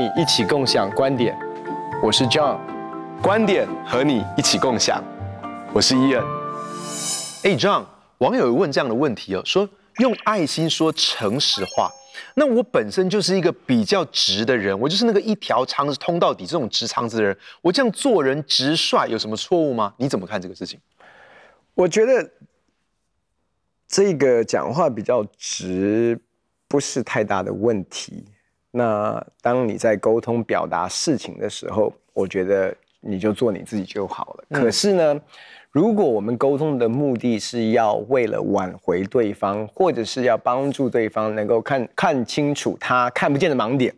你一起共享观点，我是 John，观点和你一起共享，我是伊恩。哎，John，网友问这样的问题哦，说用爱心说诚实话，那我本身就是一个比较直的人，我就是那个一条肠子通到底这种直肠子的人，我这样做人直率有什么错误吗？你怎么看这个事情？我觉得这个讲话比较直，不是太大的问题。那当你在沟通表达事情的时候，我觉得你就做你自己就好了。嗯。可是呢，如果我们沟通的目的是要为了挽回对方，或者是要帮助对方能够看看清楚他看不见的盲点，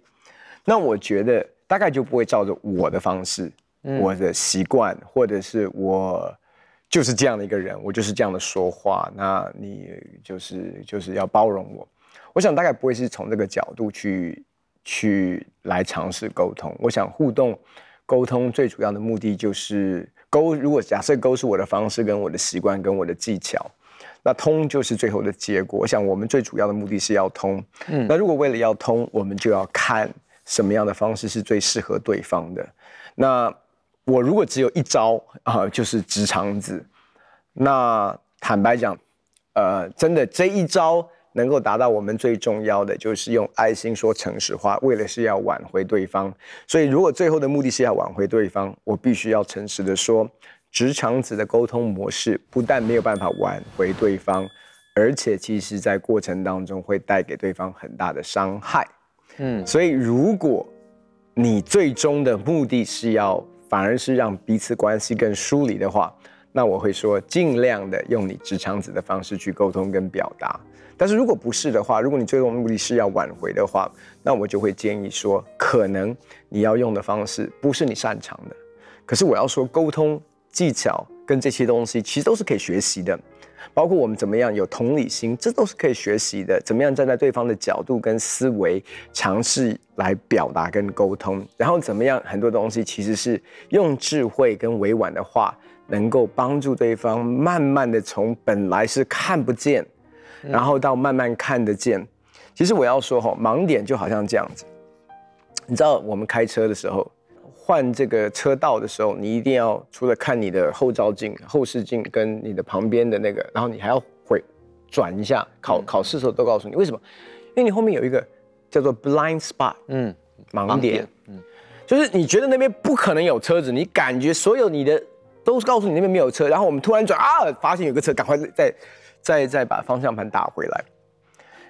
那我觉得大概就不会照着我的方式、嗯、我的习惯，或者是我就是这样的一个人，我就是这样的说话，那你就是就是要包容我。我想大概不会是从这个角度去。去来尝试沟通，我想互动沟通最主要的目的就是沟。如果假设沟是我的方式、跟我的习惯、跟我的技巧，那通就是最后的结果。我想我们最主要的目的是要通。嗯，那如果为了要通，我们就要看什么样的方式是最适合对方的。那我如果只有一招啊，就是直肠子，那坦白讲，呃，真的这一招。能够达到我们最重要的，就是用爱心说诚实话，为了是要挽回对方。所以，如果最后的目的是要挽回对方，我必须要诚实的说，直肠子的沟通模式不但没有办法挽回对方，而且其实在过程当中会带给对方很大的伤害。嗯，所以如果你最终的目的是要反而是让彼此关系更疏离的话，那我会说尽量的用你直肠子的方式去沟通跟表达。但是如果不是的话，如果你最终目的是要挽回的话，那我就会建议说，可能你要用的方式不是你擅长的。可是我要说，沟通技巧跟这些东西其实都是可以学习的，包括我们怎么样有同理心，这都是可以学习的。怎么样站在对方的角度跟思维，尝试来表达跟沟通，然后怎么样很多东西其实是用智慧跟委婉的话，能够帮助对方慢慢的从本来是看不见。然后到慢慢看得见，其实我要说哈，盲点就好像这样子，你知道我们开车的时候换这个车道的时候，你一定要除了看你的后照镜、后视镜跟你的旁边的那个，然后你还要回转一下。考考试的时候都告诉你为什么？因为你后面有一个叫做 blind spot，嗯，盲点，嗯，就是你觉得那边不可能有车子，你感觉所有你的都是告诉你那边没有车，然后我们突然转啊，发现有个车，赶快在。再再把方向盘打回来，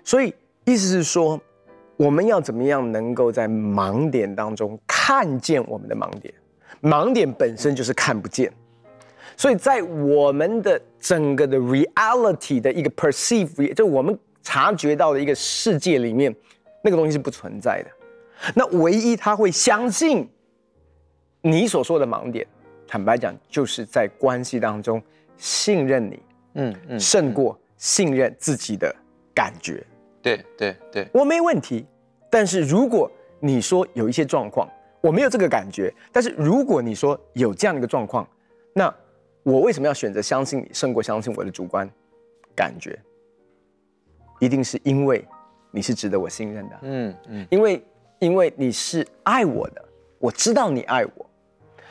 所以意思是说，我们要怎么样能够在盲点当中看见我们的盲点？盲点本身就是看不见，所以在我们的整个的 reality 的一个 perceive，就我们察觉到的一个世界里面，那个东西是不存在的。那唯一他会相信你所说的盲点，坦白讲，就是在关系当中信任你。嗯嗯，胜过信任自己的感觉。对对对，我没问题。但是如果你说有一些状况，我没有这个感觉。但是如果你说有这样的一个状况，那我为什么要选择相信你，胜过相信我的主观感觉？一定是因为你是值得我信任的。嗯嗯，因为因为你是爱我的，我知道你爱我。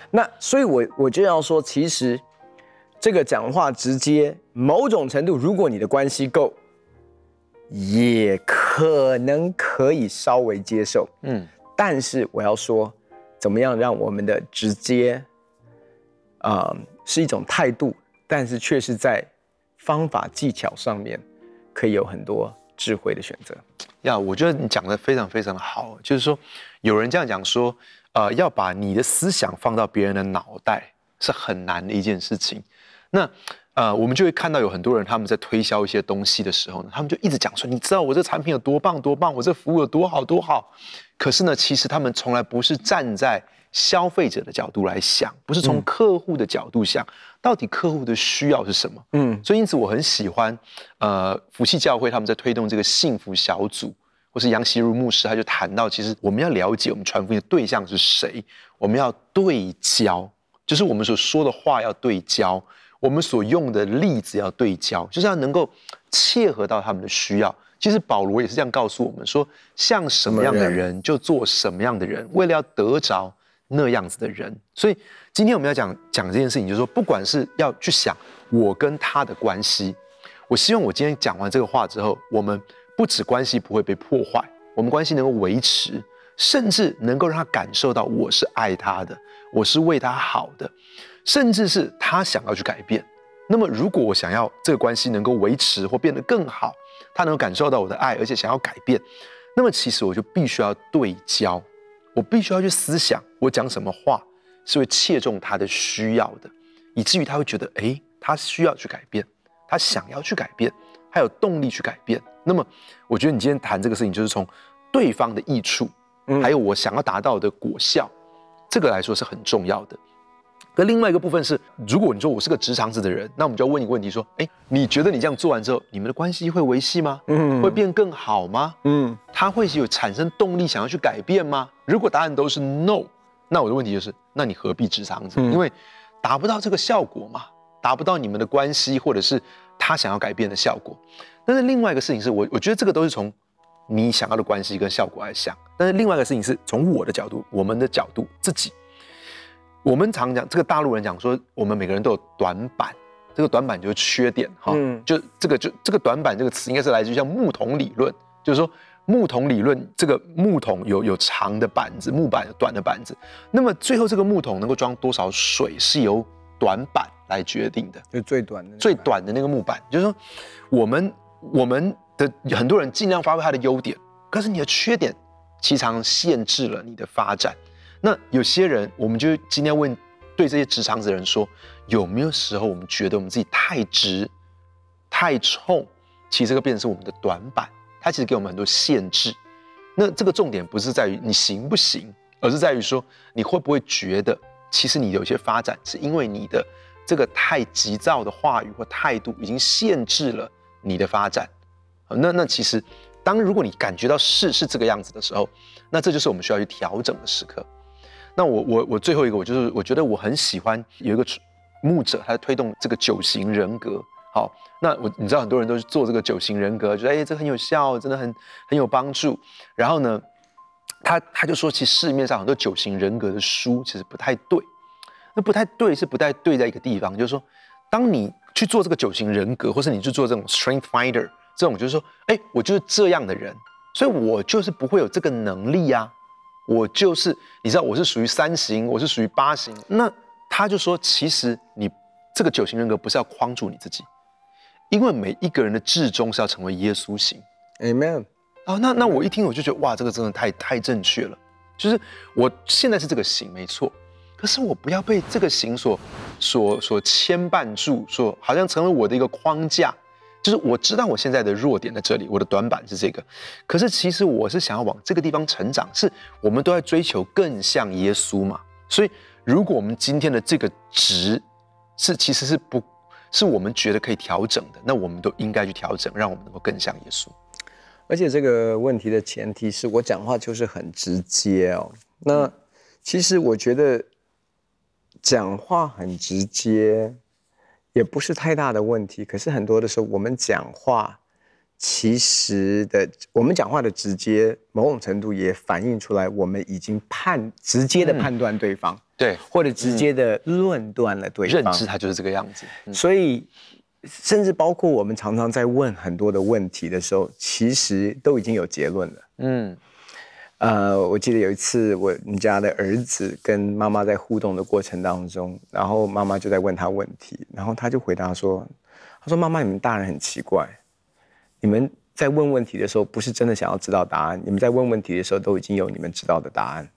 那所以我，我我就要说，其实。这个讲话直接，某种程度，如果你的关系够，也可能可以稍微接受。嗯，但是我要说，怎么样让我们的直接，啊、呃，是一种态度，但是却是在方法技巧上面，可以有很多智慧的选择。呀，我觉得你讲的非常非常的好，就是说，有人这样讲说，呃，要把你的思想放到别人的脑袋是很难的一件事情。那，呃，我们就会看到有很多人他们在推销一些东西的时候呢，他们就一直讲说，你知道我这产品有多棒多棒，我这服务有多好多好。可是呢，其实他们从来不是站在消费者的角度来想，不是从客户的角度想，到底客户的需要是什么？嗯，所以因此我很喜欢，呃，福气教会他们在推动这个幸福小组，或是杨锡如牧师他就谈到，其实我们要了解我们传福音的对象是谁，我们要对焦，就是我们所说的话要对焦。我们所用的例子要对焦，就是要能够切合到他们的需要，其实保罗也是这样告诉我们说，像什么样的人就做什么样的人，为了要得着那样子的人。所以今天我们要讲讲这件事情，就是说，不管是要去想我跟他的关系，我希望我今天讲完这个话之后，我们不止关系不会被破坏，我们关系能够维持，甚至能够让他感受到我是爱他的，我是为他好的，甚至是他想要去改变。那么，如果我想要这个关系能够维持或变得更好，他能够感受到我的爱，而且想要改变，那么其实我就必须要对焦，我必须要去思想，我讲什么话是会切中他的需要的，以至于他会觉得，哎，他需要去改变，他想要去改变，他有动力去改变。那么，我觉得你今天谈这个事情，就是从对方的益处，还有我想要达到的果效，这个来说是很重要的。那另外一个部分是，如果你说我是个直肠子的人，那我们就要问一个问题：说，哎，你觉得你这样做完之后，你们的关系会维系吗？嗯，会变更好吗？嗯，他会有产生动力想要去改变吗？如果答案都是 no，那我的问题就是，那你何必直肠子？因为达不到这个效果嘛，达不到你们的关系或者是他想要改变的效果。但是另外一个事情是我，我觉得这个都是从你想要的关系跟效果来想。但是另外一个事情是从我的角度，我们的角度，自己。我们常讲这个大陆人讲说，我们每个人都有短板，这个短板就是缺点哈，嗯、就这个就这个短板这个词应该是来自于像木桶理论，就是说木桶理论，这个木桶有有长的板子，木板有短的板子，那么最后这个木桶能够装多少水是由短板来决定的，就最短的最短的那个木板，就是说我们我们的很多人尽量发挥他的优点，可是你的缺点其实常限制了你的发展。那有些人，我们就今天问，对这些直肠子的人说，有没有时候我们觉得我们自己太直、太冲？其实这个变成是我们的短板，它其实给我们很多限制。那这个重点不是在于你行不行，而是在于说你会不会觉得，其实你有些发展是因为你的这个太急躁的话语或态度已经限制了你的发展。那那其实，当如果你感觉到是是这个样子的时候，那这就是我们需要去调整的时刻。那我我我最后一个，我就是我觉得我很喜欢有一个牧者，他推动这个九型人格。好，那我你知道很多人都是做这个九型人格，觉得哎这很有效，真的很很有帮助。然后呢，他他就说，其实市面上很多九型人格的书其实不太对。那不太对是不太对在一个地方，就是说，当你去做这个九型人格，或是你去做这种 Strength Finder 这种，就是说，哎，我就是这样的人，所以我就是不会有这个能力呀、啊。我就是，你知道我是属于三型，我是属于八型。那他就说，其实你这个九型人格不是要框住你自己，因为每一个人的至终是要成为耶稣型。Amen。啊，那那我一听我就觉得哇，这个真的太太正确了。就是我现在是这个型没错，可是我不要被这个型所所所牵绊住，说好像成为我的一个框架。就是我知道我现在的弱点在这里，我的短板是这个，可是其实我是想要往这个地方成长，是我们都在追求更像耶稣嘛。所以如果我们今天的这个值是其实是不是我们觉得可以调整的，那我们都应该去调整，让我们能够更像耶稣。而且这个问题的前提是我讲话就是很直接哦。那其实我觉得讲话很直接。也不是太大的问题，可是很多的时候，我们讲话其实的，我们讲话的直接，某种程度也反映出来，我们已经判直接的判断对方，嗯、对，或者直接的论断了对方，认知他就是这个样子。嗯、所以，甚至包括我们常常在问很多的问题的时候，其实都已经有结论了。嗯。呃，我记得有一次，我们家的儿子跟妈妈在互动的过程当中，然后妈妈就在问他问题，然后他就回答说：“他说妈妈，你们大人很奇怪，你们在问问题的时候，不是真的想要知道答案，你们在问问题的时候，都已经有你们知道的答案。”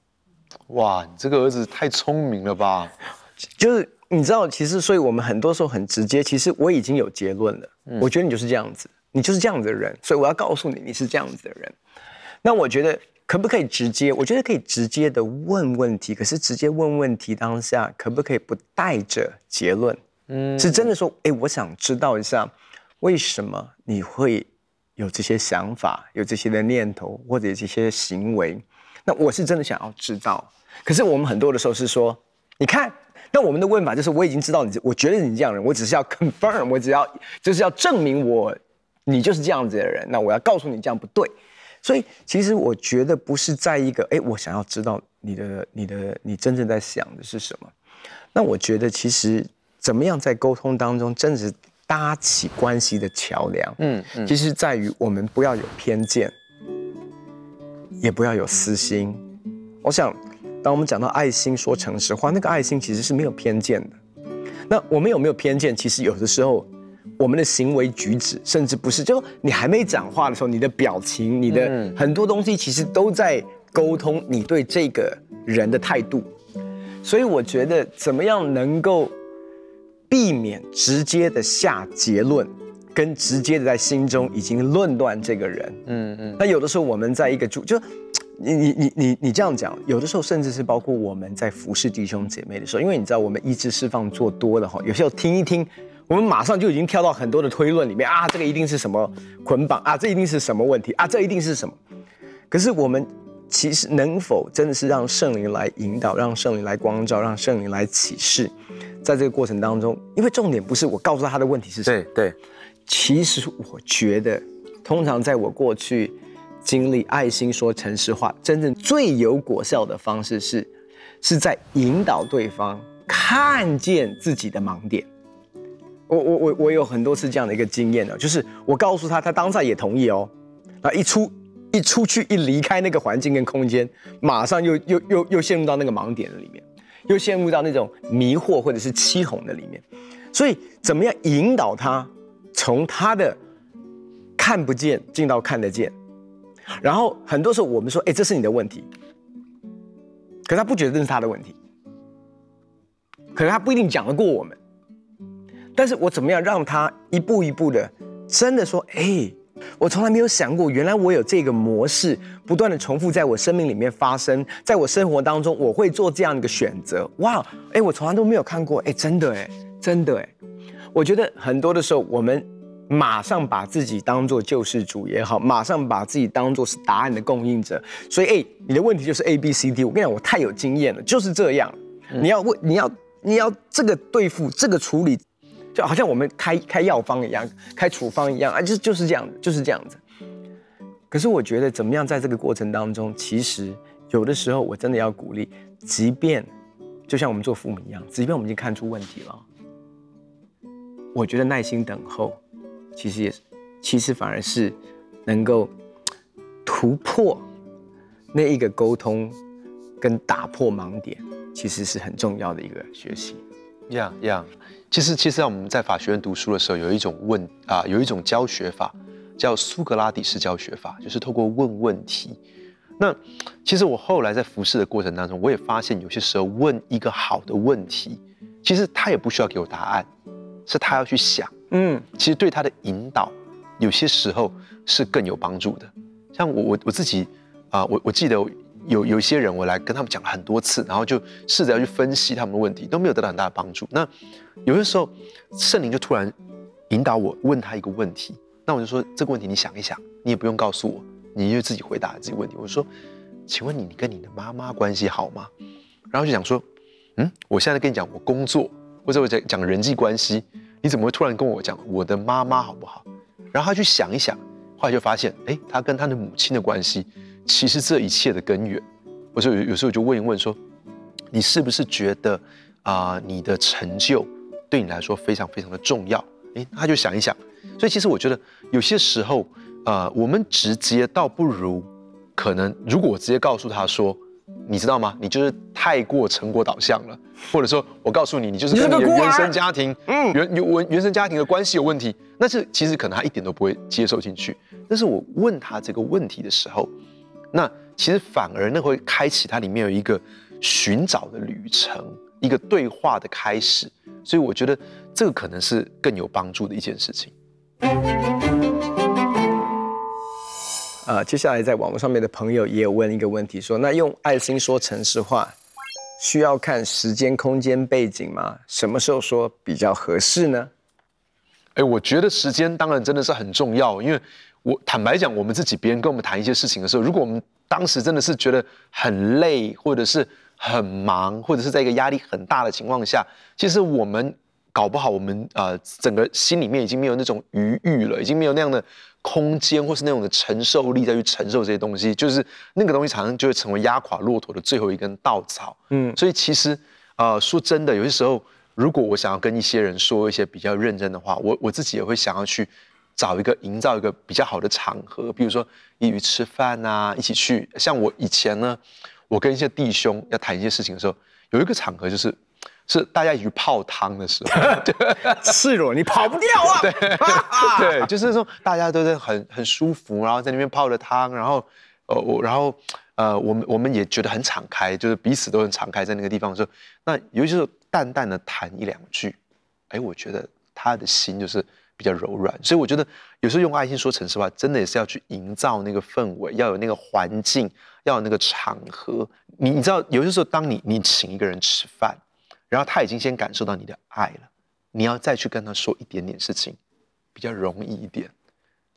哇，你这个儿子太聪明了吧？就是你知道，其实所以我们很多时候很直接，其实我已经有结论了。嗯，我觉得你就是这样子，你就是这样子的人，所以我要告诉你，你是这样子的人。那我觉得。可不可以直接？我觉得可以直接的问问题，可是直接问问题当下，可不可以不带着结论？嗯，是真的说，哎，我想知道一下，为什么你会有这些想法，有这些的念头，或者这些行为？那我是真的想要知道。可是我们很多的时候是说，你看，那我们的问法就是，我已经知道你，我觉得你这样的人，我只是要 confirm，我只要就是要证明我你就是这样子的人，那我要告诉你这样不对。所以其实我觉得不是在一个，哎，我想要知道你的、你的、你真正在想的是什么。那我觉得其实怎么样在沟通当中，真的是搭起关系的桥梁。嗯，嗯，其实在于我们不要有偏见，也不要有私心。我想，当我们讲到爱心说诚实话，那个爱心其实是没有偏见的。那我们有没有偏见？其实有的时候。我们的行为举止，甚至不是，就你还没讲话的时候，你的表情，你的很多东西，其实都在沟通你对这个人的态度。所以我觉得，怎么样能够避免直接的下结论，跟直接的在心中已经论断这个人。嗯嗯。那有的时候我们在一个就就你你你你你这样讲，有的时候甚至是包括我们在服侍弟兄姐妹的时候，因为你知道我们医治释放做多了哈，有时候听一听。我们马上就已经跳到很多的推论里面啊，这个一定是什么捆绑啊，这一定是什么问题啊，这一定是什么？可是我们其实能否真的是让圣灵来引导，让圣灵来光照，让圣灵来启示，在这个过程当中，因为重点不是我告诉他的问题是什么，对对，其实我觉得，通常在我过去经历爱心说诚实话，真正最有果效的方式是，是在引导对方看见自己的盲点。我我我我有很多次这样的一个经验呢，就是我告诉他，他当下也同意哦，啊一出一出去一离开那个环境跟空间，马上又又又又陷入到那个盲点的里面，又陷入到那种迷惑或者是欺哄的里面，所以怎么样引导他从他的看不见进到看得见，然后很多时候我们说，哎，这是你的问题，可他不觉得这是他的问题，可是他不一定讲得过我们。但是我怎么样让他一步一步的，真的说，哎，我从来没有想过，原来我有这个模式，不断的重复在我生命里面发生，在我生活当中，我会做这样一个选择。哇，哎，我从来都没有看过，哎，真的，哎，真的，哎，我觉得很多的时候，我们马上把自己当做救世主也好，马上把自己当做是答案的供应者，所以，哎，你的问题就是 A B C D。我跟你讲，我太有经验了，就是这样。你要问，你要，你要这个对付，这个处理。就好像我们开开药方一样，开处方一样啊，就就是这样，就是这样子。可是我觉得，怎么样在这个过程当中，其实有的时候我真的要鼓励，即便就像我们做父母一样，即便我们已经看出问题了，我觉得耐心等候，其实也是，其实反而是能够突破那一个沟通跟打破盲点，其实是很重要的一个学习。呀呀。其实，其实，在我们在法学院读书的时候，有一种问啊、呃，有一种教学法，叫苏格拉底式教学法，就是透过问问题。那其实我后来在服侍的过程当中，我也发现，有些时候问一个好的问题，其实他也不需要给我答案，是他要去想。嗯，其实对他的引导，有些时候是更有帮助的。像我，我我自己啊、呃，我我记得。有有些人，我来跟他们讲了很多次，然后就试着要去分析他们的问题，都没有得到很大的帮助。那有些时候，圣灵就突然引导我问他一个问题，那我就说，这个问题你想一想，你也不用告诉我，你就自己回答自己问题。我说，请问你你跟你的妈妈关系好吗？然后就讲说，嗯，我现在跟你讲我工作，或者我讲讲人际关系，你怎么会突然跟我讲我的妈妈好不好？然后他去想一想，后来就发现，哎，他跟他的母亲的关系。其实这一切的根源，我就有有时候就问一问说，你是不是觉得啊、呃，你的成就对你来说非常非常的重要？诶，他就想一想。所以其实我觉得有些时候，呃，我们直接倒不如可能，如果我直接告诉他说，你知道吗？你就是太过成果导向了，或者说我告诉你，你就是跟你的原生家庭，嗯，原原原生家庭的关系有问题，那是其实可能他一点都不会接受进去。但是我问他这个问题的时候，那其实反而那会开启它里面有一个寻找的旅程，一个对话的开始，所以我觉得这个可能是更有帮助的一件事情。呃，接下来在网络上面的朋友也有问一个问题，说那用爱心说城市话，需要看时间、空间、背景吗？什么时候说比较合适呢？哎，我觉得时间当然真的是很重要，因为。我坦白讲，我们自己别人跟我们谈一些事情的时候，如果我们当时真的是觉得很累，或者是很忙，或者是在一个压力很大的情况下，其实我们搞不好我们呃整个心里面已经没有那种余裕了，已经没有那样的空间或是那种的承受力再去承受这些东西，就是那个东西常常就会成为压垮骆驼的最后一根稻草。嗯，所以其实呃说真的，有些时候如果我想要跟一些人说一些比较认真的话，我我自己也会想要去找一个营造一个比较好的场合，比如说一起吃饭啊，一起去。像我以前呢，我跟一些弟兄要谈一些事情的时候，有一个场合就是。是大家一起泡汤的时候，赤裸你跑不掉啊！对对，就是说大家都在很很舒服，然后在那边泡着汤，然后呃我然后呃我们我们也觉得很敞开，就是彼此都很敞开在那个地方的时候，那尤其是淡淡的谈一两句，哎，我觉得他的心就是比较柔软，所以我觉得有时候用爱心说城市话，真的也是要去营造那个氛围，要有那个环境，要有那个场合。你你知道，有些时候当你你请一个人吃饭。然后他已经先感受到你的爱了，你要再去跟他说一点点事情，比较容易一点。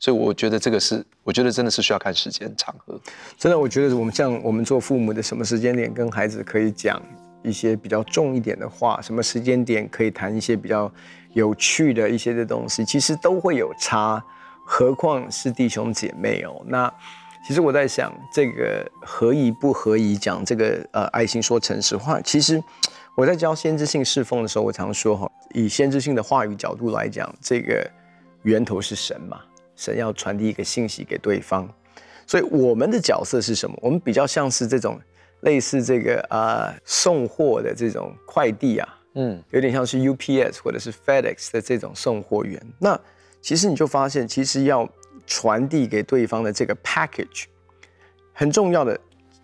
所以我觉得这个是，我觉得真的是需要看时间场合。真的，我觉得我们像我们做父母的，什么时间点跟孩子可以讲一些比较重一点的话，什么时间点可以谈一些比较有趣的一些的东西，其实都会有差。何况是弟兄姐妹哦。那其实我在想，这个合宜不合宜讲这个呃爱心说诚实话，其实。我在教先知性侍奉的时候，我常说哈，以先知性的话语角度来讲，这个源头是神嘛，神要传递一个信息给对方，所以我们的角色是什么？我们比较像是这种类似这个呃送货的这种快递啊，嗯，有点像是 UPS 或者是 FedEx 的这种送货员。那其实你就发现，其实要传递给对方的这个 package 很重要的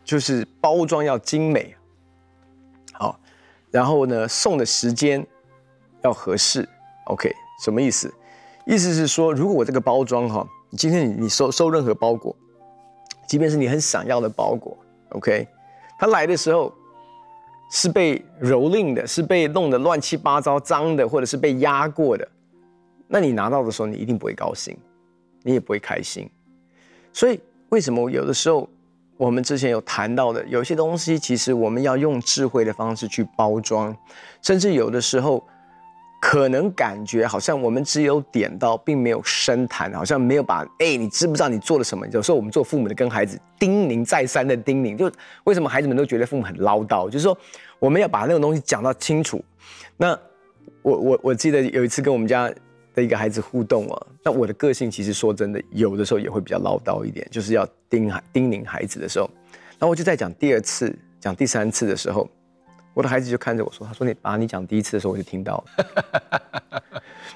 就是包装要精美。好然后呢，送的时间要合适，OK？什么意思？意思是说，如果我这个包装哈，今天你你收收任何包裹，即便是你很想要的包裹，OK？它来的时候是被蹂躏的，是被弄得乱七八糟、脏的，或者是被压过的，那你拿到的时候，你一定不会高兴，你也不会开心。所以，为什么有的时候？我们之前有谈到的，有些东西其实我们要用智慧的方式去包装，甚至有的时候可能感觉好像我们只有点到，并没有深谈，好像没有把哎，你知不知道你做了什么？有时候我们做父母的跟孩子叮咛再三的叮咛，就为什么孩子们都觉得父母很唠叨？就是说我们要把那个东西讲到清楚。那我我我记得有一次跟我们家。的一个孩子互动啊，那我的个性其实说真的，有的时候也会比较唠叨一点，就是要叮孩叮咛孩子的时候，然后我就在讲第二次、讲第三次的时候，我的孩子就看着我说：“他说你把你讲第一次的时候我就听到了，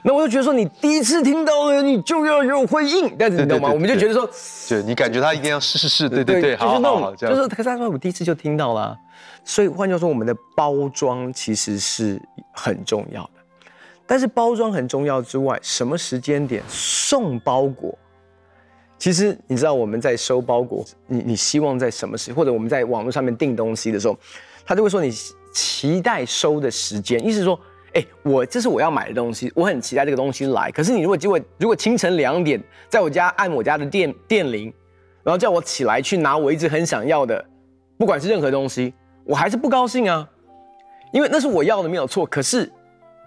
那我就觉得说你第一次听到了，你就要有回应，但是你懂吗？我们就觉得说，对，你感觉他一定要试试试，对对对，就是那种，就是可是他说我第一次就听到了，所以换句话说，我们的包装其实是很重要的。但是包装很重要之外，什么时间点送包裹？其实你知道我们在收包裹，你你希望在什么时，或者我们在网络上面订东西的时候，他就会说你期待收的时间，意思说，哎，我这是我要买的东西，我很期待这个东西来。可是你如果结果如果清晨两点在我家按我家的电电铃，然后叫我起来去拿我一直很想要的，不管是任何东西，我还是不高兴啊，因为那是我要的没有错，可是。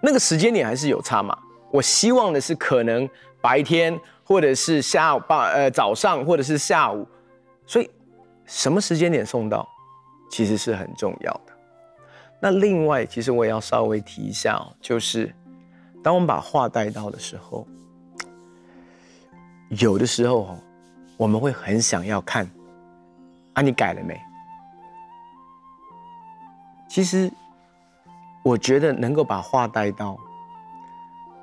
那个时间点还是有差嘛？我希望的是可能白天，或者是下午八呃早上，或者是下午，所以什么时间点送到，其实是很重要的。那另外，其实我也要稍微提一下哦，就是当我们把话带到的时候，有的时候哦，我们会很想要看，啊，你改了没？其实。我觉得能够把话带到，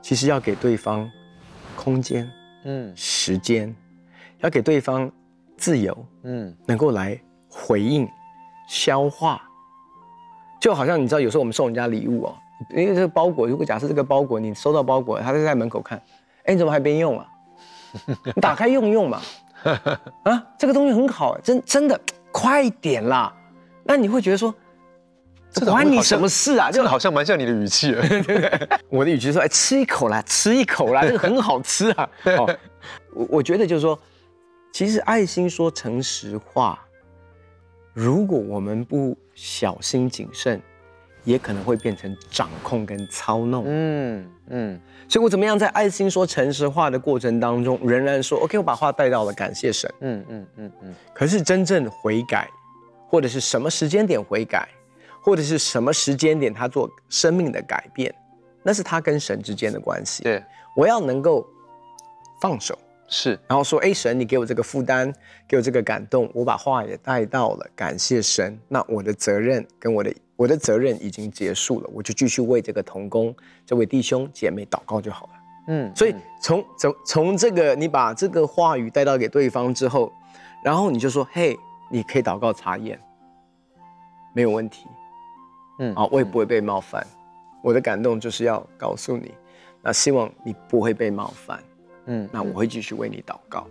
其实要给对方空间，嗯，时间，要给对方自由，嗯，能够来回应、消化。就好像你知道，有时候我们送人家礼物哦，因为这个包裹，如果假设这个包裹你收到包裹，他就在门口看，哎，你怎么还没用啊？你打开用用嘛，啊，这个东西很好，真真的，快点啦！那你会觉得说。这关你什么事啊？这个好像蛮像你的语气啊。我的语气说：“哎，吃一口啦，吃一口啦，这个很好吃啊。”哦，我我觉得就是说，其实爱心说诚实话，如果我们不小心谨慎，也可能会变成掌控跟操弄。嗯嗯，所以我怎么样在爱心说诚实话的过程当中，仍然说 OK，我把话带到了，感谢神。嗯嗯嗯嗯。可是真正悔改，或者是什么时间点悔改，或者是什么时间点他做生命的改变，那是他跟神之间的关系。对，我要能够放手。是，然后说，哎，神，你给我这个负担，给我这个感动，我把话也带到了，感谢神。那我的责任跟我的我的责任已经结束了，我就继续为这个童工、这位弟兄姐妹祷告就好了。嗯，所以从从从这个你把这个话语带到给对方之后，然后你就说，嘿，你可以祷告查验，没有问题。嗯，啊，我也不会被冒犯。我的感动就是要告诉你，那希望你不会被冒犯。嗯，那我会继续为你祷告。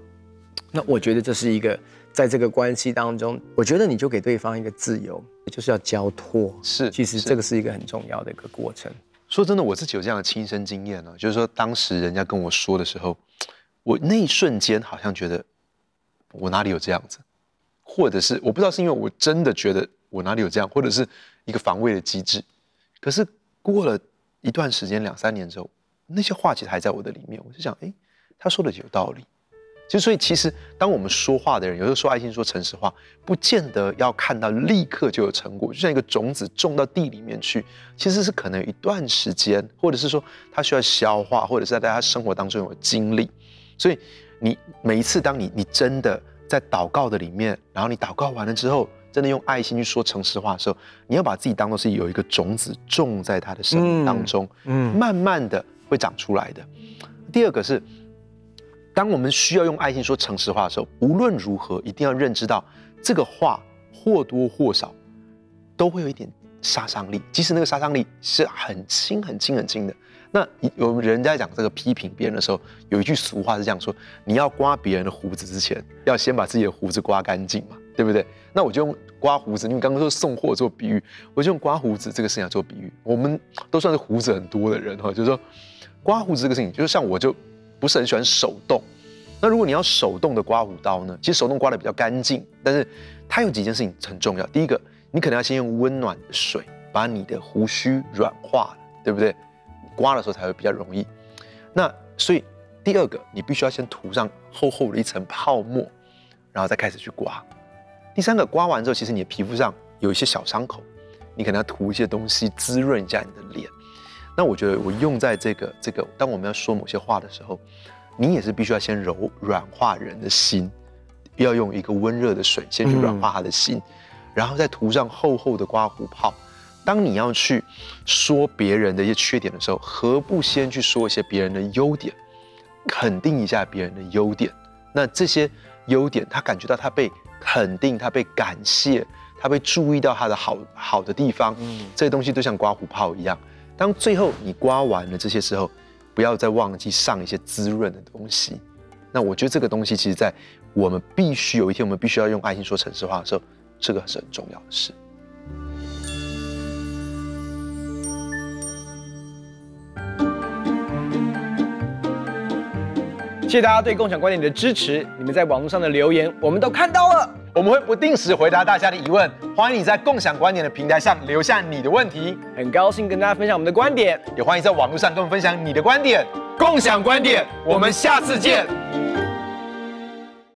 那我觉得这是一个在这个关系当中，我觉得你就给对方一个自由，就是要交托。是，其实这个是一个很重要的一个过程。说真的，我自己有这样的亲身经验呢，就是说当时人家跟我说的时候，我那一瞬间好像觉得我哪里有这样子，或者是我不知道是因为我真的觉得我哪里有这样，或者是一个防卫的机制。可是过了一段时间，两三年之后，那些话其实还在我的里面，我就想，哎。他说的有道理，就所以其实当我们说话的人，有时候说爱心、说诚实话，不见得要看到立刻就有成果，就像一个种子种到地里面去，其实是可能有一段时间，或者是说他需要消化，或者是在他生活当中有经历。所以你每一次当你你真的在祷告的里面，然后你祷告完了之后，真的用爱心去说诚实话的时候，你要把自己当做是有一个种子种在他的生命当中，嗯，慢慢的会长出来的。第二个是。当我们需要用爱心说诚实话的时候，无论如何，一定要认知到这个话或多或少都会有一点杀伤力，即使那个杀伤力是很轻、很轻、很轻的。那有人在讲这个批评别人的时候，有一句俗话是这样说：你要刮别人的胡子之前，要先把自己的胡子刮干净嘛，对不对？那我就用刮胡子，因为刚刚说送货做比喻，我就用刮胡子这个事情来做比喻。我们都算是胡子很多的人哈，就是说刮胡子这个事情，就是像我就。不是很喜欢手动，那如果你要手动的刮胡刀呢？其实手动刮的比较干净，但是它有几件事情很重要。第一个，你可能要先用温暖的水把你的胡须软化了，对不对？刮的时候才会比较容易。那所以第二个，你必须要先涂上厚厚的一层泡沫，然后再开始去刮。第三个，刮完之后，其实你的皮肤上有一些小伤口，你可能要涂一些东西滋润一下你的脸。那我觉得我用在这个这个，当我们要说某些话的时候，你也是必须要先柔软化人的心，要用一个温热的水先去软化他的心，嗯、然后再涂上厚厚的刮胡泡。当你要去说别人的一些缺点的时候，何不先去说一些别人的优点，肯定一下别人的优点？那这些优点，他感觉到他被肯定，他被感谢，他被注意到他的好好的地方，嗯，这些东西都像刮胡泡一样。当最后你刮完了这些时候，不要再忘记上一些滋润的东西。那我觉得这个东西，其实，在我们必须有一天，我们必须要用爱心说城市话的时候，这个是很重要的事。谢谢大家对共享观点的支持，你们在网络上的留言我们都看到了，我们会不定时回答大家的疑问，欢迎你在共享观点的平台上留下你的问题，很高兴跟大家分享我们的观点，也欢迎在网络上跟我们分享你的观点，共享观点，我们下次见。